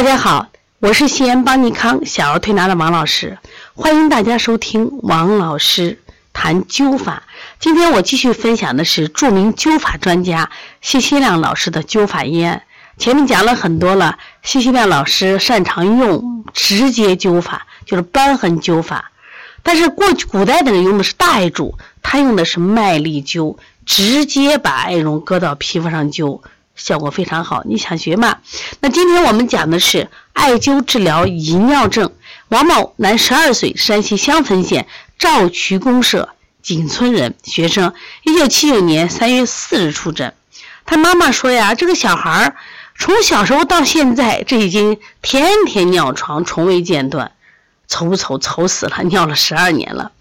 大家好，我是西安邦尼康小儿推拿的王老师，欢迎大家收听王老师谈灸法。今天我继续分享的是著名灸法专家谢希亮老师的灸法医案。前面讲了很多了，谢希亮老师擅长用直接灸法，就是瘢痕灸法。但是过去古代的人用的是大艾柱，他用的是麦粒灸，直接把艾绒搁到皮肤上灸。效果非常好，你想学吗？那今天我们讲的是艾灸治疗遗尿症。王某，男，十二岁，山西襄汾县赵渠公社井村人，学生，一九七九年三月四日出诊。他妈妈说呀，这个小孩儿从小时候到现在，这已经天天尿床，从未间断，愁不愁愁死了，尿了十二年了。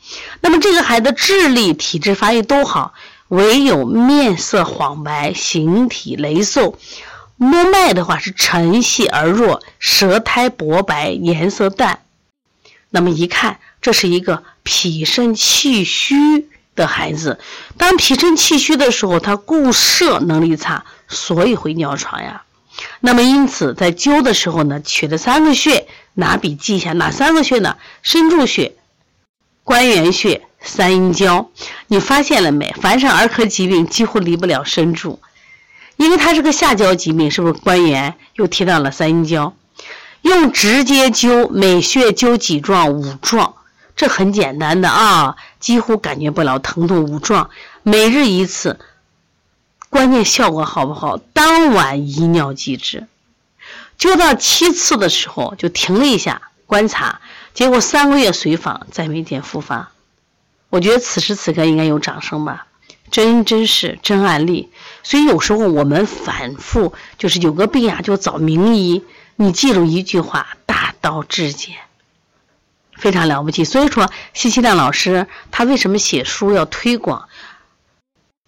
那么这个孩子智力、体质、发育都好。唯有面色黄白，形体羸瘦，摸脉的话是沉细而弱，舌苔薄白，颜色淡。那么一看，这是一个脾肾气虚的孩子。当脾肾气虚的时候，他固摄能力差，所以会尿床呀。那么因此在灸的时候呢，取了三个穴，拿笔记一下哪三个穴呢？身柱穴、关元穴。三阴交，你发现了没？凡是儿科疾病，几乎离不了身柱，因为它是个下焦疾病，是不是？关元又提到了三阴交，用直接灸，每穴灸几壮五壮，这很简单的啊，几乎感觉不了疼痛五壮，每日一次，关键效果好不好？当晚遗尿即止，灸到七次的时候就停了一下观察，结果三个月随访再没见复发。我觉得此时此刻应该有掌声吧，真真是真案例。所以有时候我们反复就是有个病啊，就找名医。你记住一句话：大道至简，非常了不起。所以说，西西亮老师他为什么写书要推广？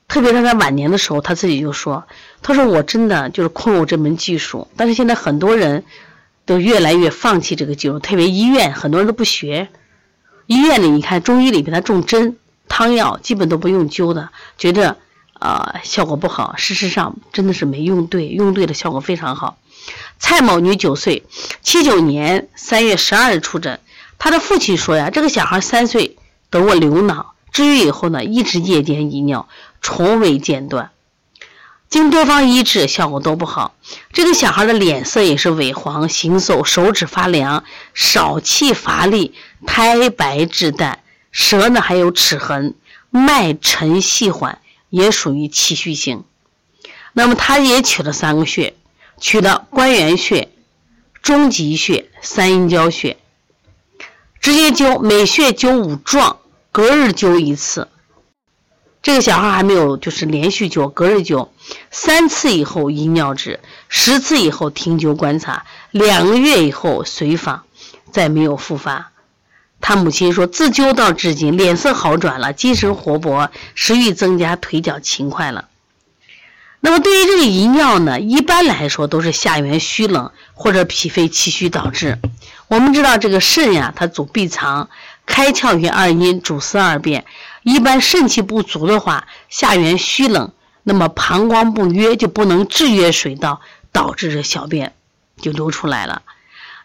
特别是在晚年的时候，他自己就说：“他说我真的就是空有这门技术，但是现在很多人都越来越放弃这个技术，特别医院很多人都不学。”医院里，你看中医里边他种针、汤药，基本都不用灸的，觉得呃效果不好。事实上，真的是没用对，用对的效果非常好。蔡某女九岁，七九年三月十二日出诊，她的父亲说呀，这个小孩三岁得过流脑，治愈以后呢，一直夜间遗尿，从未间断。经多方医治，效果都不好。这个小孩的脸色也是萎黄、形瘦，手指发凉，少气乏力，苔白质淡，舌呢还有齿痕，脉沉细缓，也属于气虚型。那么他也取了三个穴，取了关元穴、中极穴、三阴交穴，直接灸，每穴灸五壮，隔日灸一次。这个小孩还没有，就是连续灸，隔日灸，三次以后遗尿止，十次以后停灸观察，两个月以后随访，再没有复发。他母亲说，自灸到至今，脸色好转了，精神活泼，食欲增加，腿脚勤快了。那么对于这个遗尿呢，一般来说都是下元虚冷或者脾肺气虚导致。我们知道这个肾呀，它主闭藏，开窍于二阴，主司二便。一般肾气不足的话，下元虚冷，那么膀胱不约，就不能制约水道，导致这小便就流出来了。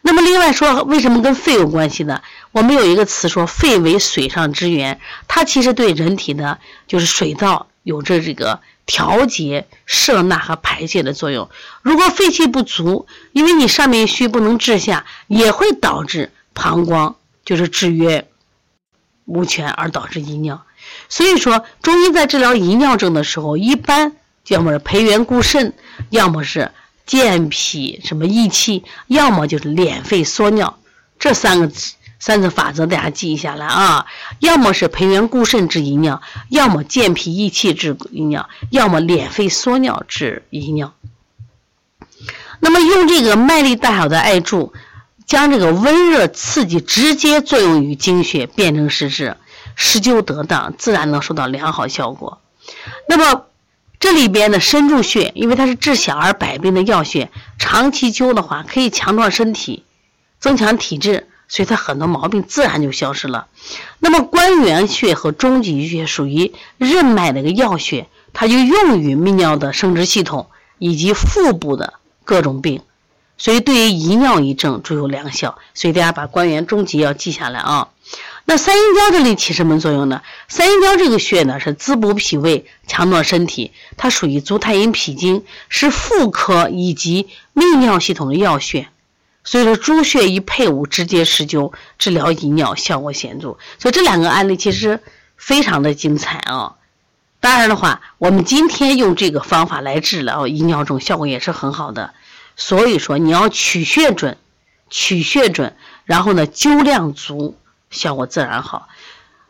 那么另外说，为什么跟肺有关系呢？我们有一个词说，肺为水上之源，它其实对人体的就是水道有着这个调节、摄纳和排泄的作用。如果肺气不足，因为你上面虚不能治下，也会导致膀胱就是制约无权，而导致遗尿。所以说，中医在治疗遗尿症的时候，一般要么是培元固肾，要么是健脾什么益气，要么就是敛肺缩尿，这三个三个法则大家记下来啊。要么是培元固肾治遗尿，要么健脾益气治遗尿，要么敛肺缩尿治遗尿。那么用这个麦粒大小的艾柱，将这个温热刺激直接作用于经血，变成实质。施灸得当，自然能收到良好效果。那么这里边的身柱穴，因为它是治小儿百病的要穴，长期灸的话可以强壮身体，增强体质，所以它很多毛病自然就消失了。那么关元穴和中极穴属于任脉的一个要穴，它就用于泌尿的生殖系统以及腹部的各种病。所以对于遗尿遗症最有良效。所以大家把关元终极要记下来啊。那三阴交这里起什么作用呢？三阴交这个穴呢是滋补脾胃、强壮身体，它属于足太阴脾经，是妇科以及泌尿系统的要穴。所以说，诸穴一配伍，直接施灸，治疗遗尿效果显著。所以这两个案例其实非常的精彩啊。当然的话，我们今天用这个方法来治疗遗尿症，效果也是很好的。所以说，你要取穴准，取穴准，然后呢灸量足，效果自然好。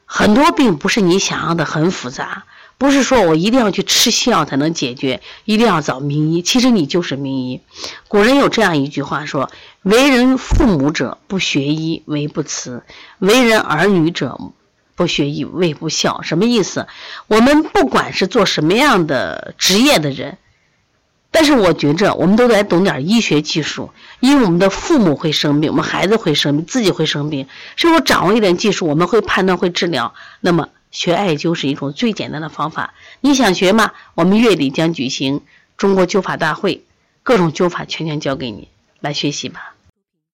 很多病不是你想象的很复杂。不是说我一定要去吃西药才能解决，一定要找名医。其实你就是名医。古人有这样一句话说：“为人父母者不学医为不慈，为人儿女者不学医为不孝。”什么意思？我们不管是做什么样的职业的人，但是我觉着我们都得懂点医学技术，因为我们的父母会生病，我们孩子会生病，自己会生病，是否掌握一点技术，我们会判断会治疗。那么。学艾灸是一种最简单的方法，你想学吗？我们月底将举行中国灸法大会，各种灸法全权交给你，来学习吧。